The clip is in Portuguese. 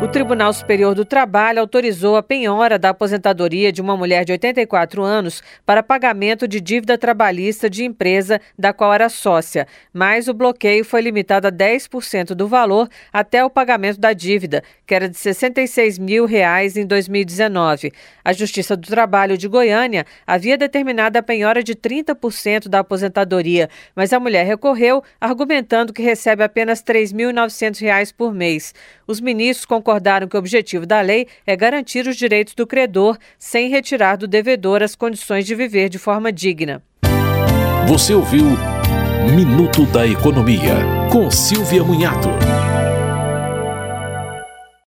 O Tribunal Superior do Trabalho autorizou a penhora da aposentadoria de uma mulher de 84 anos para pagamento de dívida trabalhista de empresa da qual era sócia, mas o bloqueio foi limitado a 10% do valor até o pagamento da dívida, que era de 66 mil reais em 2019. A Justiça do Trabalho de Goiânia havia determinado a penhora de 30% da aposentadoria, mas a mulher recorreu, argumentando que recebe apenas R$ 3.900 por mês. Os ministros concordaram que o objetivo da lei é garantir os direitos do credor sem retirar do devedor as condições de viver de forma digna. Você ouviu Minuto da Economia, com Silvia Munhato.